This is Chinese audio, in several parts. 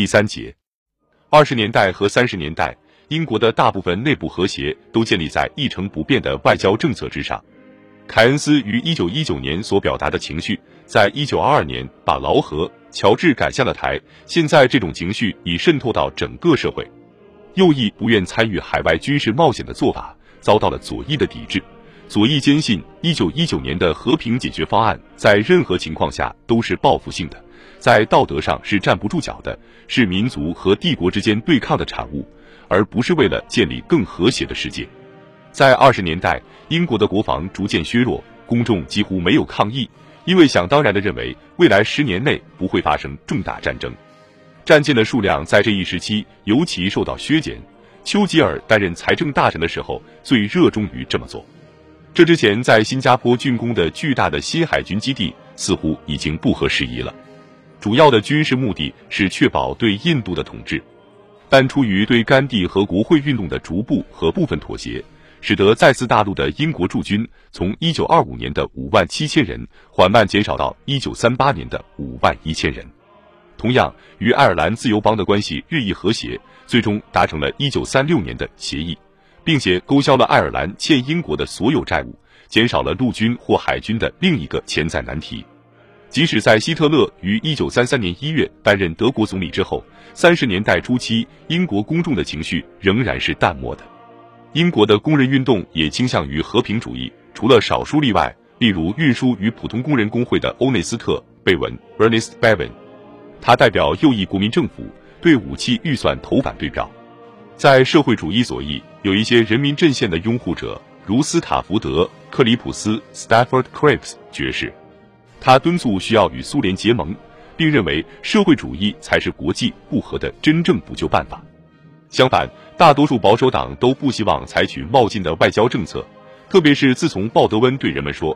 第三节，二十年代和三十年代，英国的大部分内部和谐都建立在一成不变的外交政策之上。凯恩斯于一九一九年所表达的情绪，在一九二二年把劳合、乔治赶下了台。现在这种情绪已渗透到整个社会。右翼不愿参与海外军事冒险的做法，遭到了左翼的抵制。左翼坚信，一九一九年的和平解决方案在任何情况下都是报复性的，在道德上是站不住脚的，是民族和帝国之间对抗的产物，而不是为了建立更和谐的世界。在二十年代，英国的国防逐渐削弱，公众几乎没有抗议，因为想当然的认为未来十年内不会发生重大战争。战舰的数量在这一时期尤其受到削减。丘吉尔担任财政大臣的时候，最热衷于这么做。这之前在新加坡竣工的巨大的新海军基地似乎已经不合时宜了。主要的军事目的是确保对印度的统治，但出于对甘地和国会运动的逐步和部分妥协。使得再次大陆的英国驻军从一九二五年的五万七千人缓慢减少到一九三八年的五万一千人。同样，与爱尔兰自由邦的关系日益和谐，最终达成了一九三六年的协议，并且勾销了爱尔兰欠英国的所有债务，减少了陆军或海军的另一个潜在难题。即使在希特勒于一九三三年一月担任德国总理之后，三十年代初期英国公众的情绪仍然是淡漠的。英国的工人运动也倾向于和平主义，除了少数例外，例如运输与普通工人工会的欧内斯特·贝文 （Ernest Bevin），他代表右翼国民政府，对武器预算投反对票。在社会主义左翼，有一些人民阵线的拥护者，如斯塔福德·克里普斯 （Stafford Cripps） 爵士，他敦促需要与苏联结盟，并认为社会主义才是国际不和的真正补救办法。相反，大多数保守党都不希望采取冒进的外交政策，特别是自从鲍德温对人们说，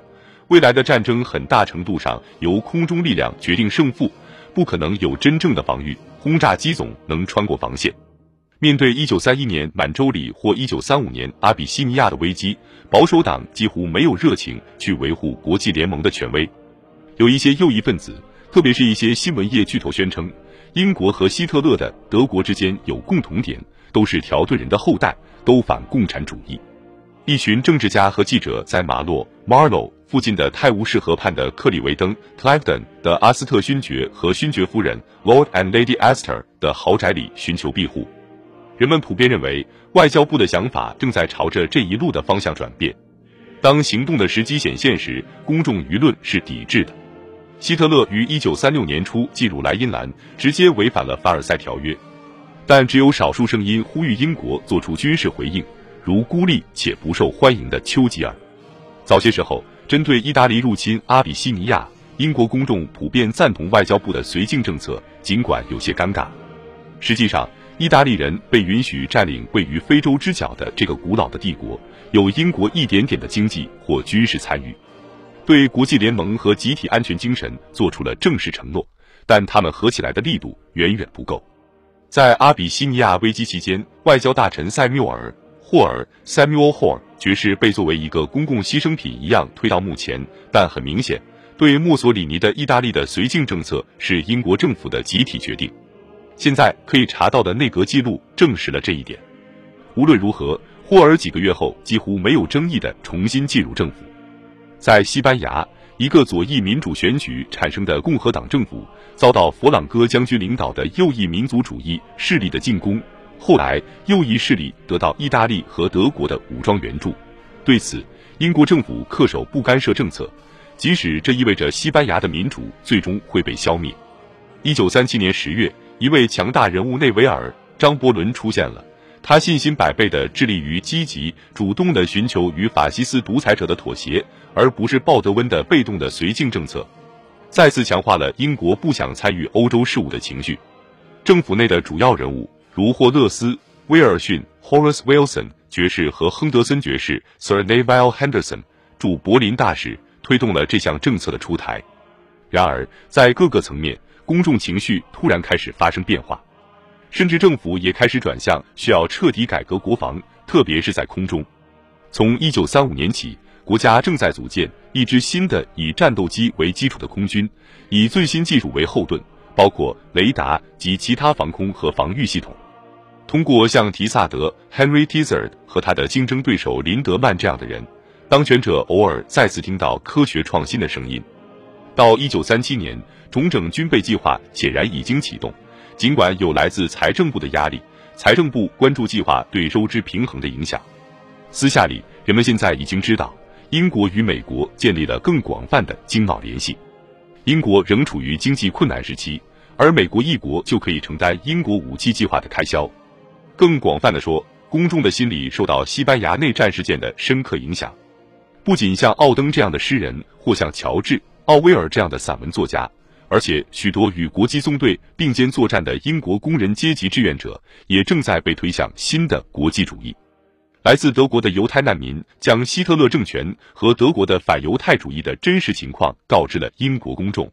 未来的战争很大程度上由空中力量决定胜负，不可能有真正的防御轰炸机总能穿过防线。面对1931年满洲里或1935年阿比西尼亚的危机，保守党几乎没有热情去维护国际联盟的权威。有一些右翼分子，特别是一些新闻业巨头宣称。英国和希特勒的德国之间有共同点，都是条顿人的后代，都反共产主义。一群政治家和记者在马洛 （Marlow） 附近的泰晤士河畔的克里维登 （Cliveden） 的阿斯特勋爵和勋爵夫人 （Lord and Lady Esther） 的豪宅里寻求庇护。人们普遍认为，外交部的想法正在朝着这一路的方向转变。当行动的时机显现时，公众舆论是抵制的。希特勒于一九三六年初进入莱茵兰，直接违反了凡尔赛条约。但只有少数声音呼吁英国做出军事回应，如孤立且不受欢迎的丘吉尔。早些时候，针对意大利入侵阿比西尼亚，英国公众普遍赞同外交部的绥靖政策，尽管有些尴尬。实际上，意大利人被允许占领位于非洲之角的这个古老的帝国，有英国一点点的经济或军事参与。对国际联盟和集体安全精神做出了正式承诺，但他们合起来的力度远远不够。在阿比西尼亚危机期间，外交大臣塞缪尔·霍尔 （Samuel Hoare） 爵士被作为一个公共牺牲品一样推到幕前。但很明显，对墨索里尼的意大利的绥靖政策是英国政府的集体决定。现在可以查到的内阁记录证实了这一点。无论如何，霍尔几个月后几乎没有争议地重新进入政府。在西班牙，一个左翼民主选举产生的共和党政府遭到佛朗哥将军领导的右翼民族主义势力的进攻。后来，右翼势力得到意大利和德国的武装援助。对此，英国政府恪守不干涉政策，即使这意味着西班牙的民主最终会被消灭。一九三七年十月，一位强大人物内维尔·张伯伦出现了。他信心百倍地致力于积极主动地寻求与法西斯独裁者的妥协，而不是鲍德温的被动的绥靖政策，再次强化了英国不想参与欧洲事务的情绪。政府内的主要人物如霍勒斯·威尔逊 （Horace Wilson） 爵士和亨德森爵士 （Sir Neville Henderson） 驻柏林大使推动了这项政策的出台。然而，在各个层面，公众情绪突然开始发生变化。甚至政府也开始转向需要彻底改革国防，特别是在空中。从一九三五年起，国家正在组建一支新的以战斗机为基础的空军，以最新技术为后盾，包括雷达及其他防空和防御系统。通过像提萨德 （Henry Tizard） 和他的竞争对手林德曼这样的人，当权者偶尔再次听到科学创新的声音。到一九三七年，重整军备计划显然已经启动。尽管有来自财政部的压力，财政部关注计划对收支平衡的影响。私下里，人们现在已经知道，英国与美国建立了更广泛的经贸联系。英国仍处于经济困难时期，而美国一国就可以承担英国武器计划的开销。更广泛的说，公众的心理受到西班牙内战事件的深刻影响。不仅像奥登这样的诗人，或像乔治·奥威尔这样的散文作家，而且许多与国际纵队并肩作战的英国工人阶级志愿者，也正在被推向新的国际主义。来自德国的犹太难民将希特勒政权和德国的反犹太主义的真实情况告知了英国公众。